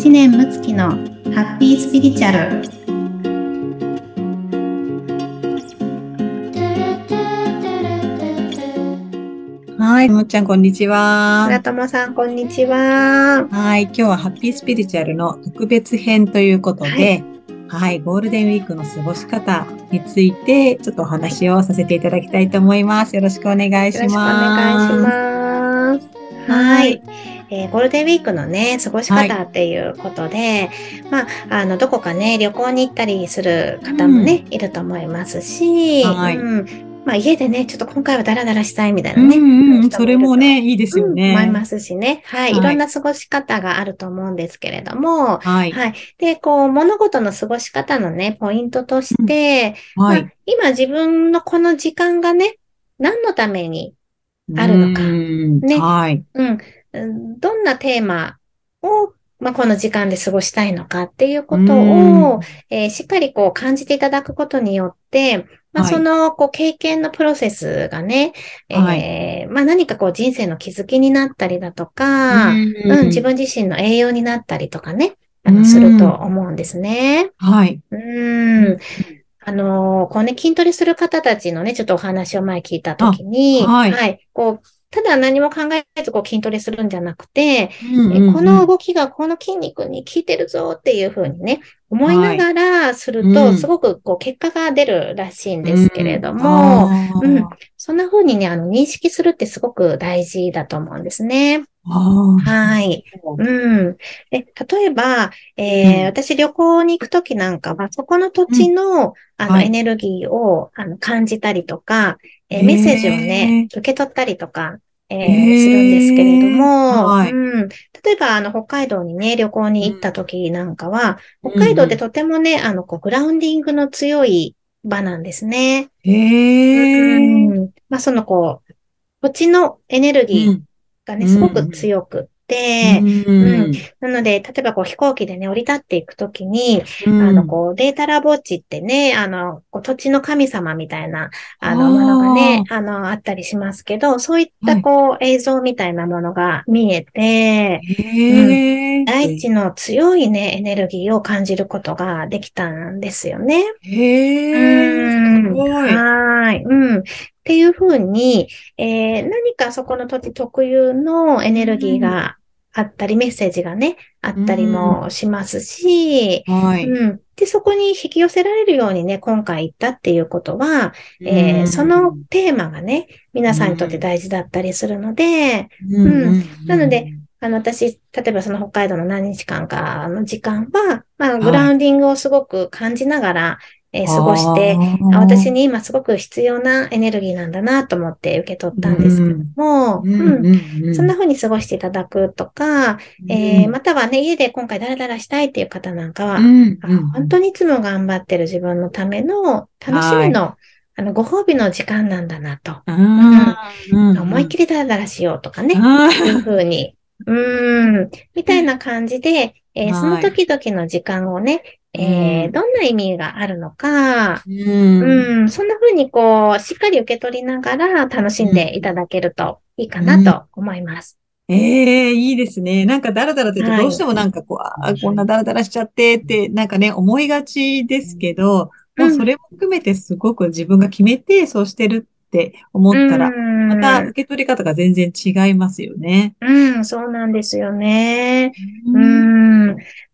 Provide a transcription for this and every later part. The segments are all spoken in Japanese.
知念睦月のハッピースピリチュアルはい、もっちゃん、こんにちは。村友さん、こんにちは。はい、今日はハッピースピリチュアルの特別編ということで、はい、はい、ゴールデンウィークの過ごし方について、ちょっとお話をさせていただきたいと思います。よろしくお願いします。よろしくお願いします。はい。えー、ゴールデンウィークのね、過ごし方っていうことで、はい、まあ、あの、どこかね、旅行に行ったりする方もね、うん、いると思いますし、はい、うん、まあ家でね、ちょっと今回はダラダラしたいみたいなね。うんうん、それもね、いいですよね、うん。思いますしね。はい。いろんな過ごし方があると思うんですけれども、はい。はい。で、こう、物事の過ごし方のね、ポイントとして、うん、はい、まあ、今自分のこの時間がね、何のためにあるのか。ね。はい。うん。どんなテーマをまあ、この時間で過ごしたいのかっていうことを、えー、しっかりこう感じていただくことによって、まあ、その、こう、経験のプロセスがね、はい、えー、まあ、何かこう、人生の気づきになったりだとか、うん、自分自身の栄養になったりとかね、あの、すると思うんですね。はい。うん。あのこうね、筋トレする方たちのね、ちょっとお話を前聞いたときに、はい、はい。こう、ただ何も考えずこう筋トレするんじゃなくて、うんうんうん、この動きがこの筋肉に効いてるぞっていうふうにね、思いながらすると、すごくこう結果が出るらしいんですけれども、うん、うん、そんなふうにね、あの認識するってすごく大事だと思うんですね。はい。うん。で、例えば、えー、うん、私旅行に行くときなんかは、そこの土地の、うん、あの、はい、エネルギーをあの感じたりとか、えー、メッセージをね、受け取ったりとか、えー、するんですけれども、はい、うん、例えば、あの、北海道にね、旅行に行った時なんかは、北海道ってとてもね、あの、こう、グラウンディングの強い場なんですね。へー。うん、まあ、その、こう、土地のエネルギーがね、すごく強く、うん、なので、例えばこう飛行機でね、降り立っていくときに、うん、あの、こう、データラボッチってね、あの、こう土地の神様みたいな、あの、ものがね、あの、あったりしますけど、そういったこう、はい、映像みたいなものが見えて、うん、大地の強いね、エネルギーを感じることができたんですよね。へー。うん、はい。うん。っていうふうに、えー、何かそこの土地特有のエネルギーがあったり、メッセージがね、あったりもしますし、うん、はい、うん。で、そこに引き寄せられるようにね、今回言ったっていうことは、えー、そのテーマがね、皆さんにとって大事だったりするので、うん。うん、なので、あの、私、例えばその北海道の何日間かの時間は、まあ、グラウンディングをすごく感じながら、えー、過ごして、私に今すごく必要なエネルギーなんだなと思って受け取ったんですけども、うんそんな風に過ごしていただくとか、えー、またはね、家で今回ダラダラしたいっていう方なんかは、本当にいつも頑張ってる自分のための楽しみの、あの、ご褒美の時間なんだなと。思いっきりダラダラしようとかね、いう風に、うん、みたいな感じで、えー、その時々の時間をね、えー、どんな意味があるのか、うん、うん、そんな風にこう、しっかり受け取りながら楽しんでいただけるといいかなと思います。うん、ええー、いいですね。なんかダラダラって言うとどうしてもなんかこう、はい、あこんなダラダラしちゃってって、なんかね、思いがちですけど、もうそれも含めてすごく自分が決めてそうしてるって思ったら、また受け取り方が全然違いますよね。うん、そうなんですよね。うん。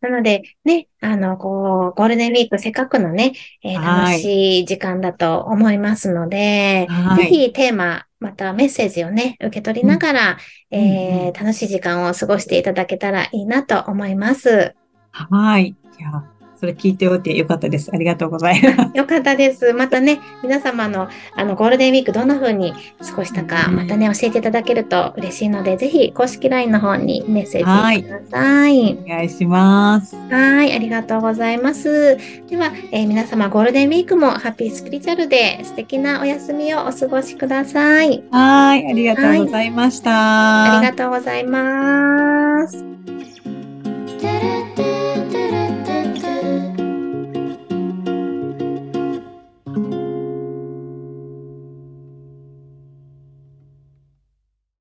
なので、ね、あの、こう、ゴールデンウィークせっかくのね、えー、楽しい時間だと思いますので、はい、ぜひテーマ、またメッセージをね、受け取りながら、うん、えー、楽しい時間を過ごしていただけたらいいなと思います。はい。いやそれ聞いておいてよかったです。ありがとうございます。よかったです。またね、皆様のあのゴールデンウィークどんな風に過ごしたか、またね、教えていただけると嬉しいので、ぜひ公式 LINE の方にメッセージください。い、お願いします。はい、ありがとうございます。では、えー、皆様ゴールデンウィークもハッピースピリチュアルで素敵なお休みをお過ごしください。はい、ありがとうございました。ありがとうございます。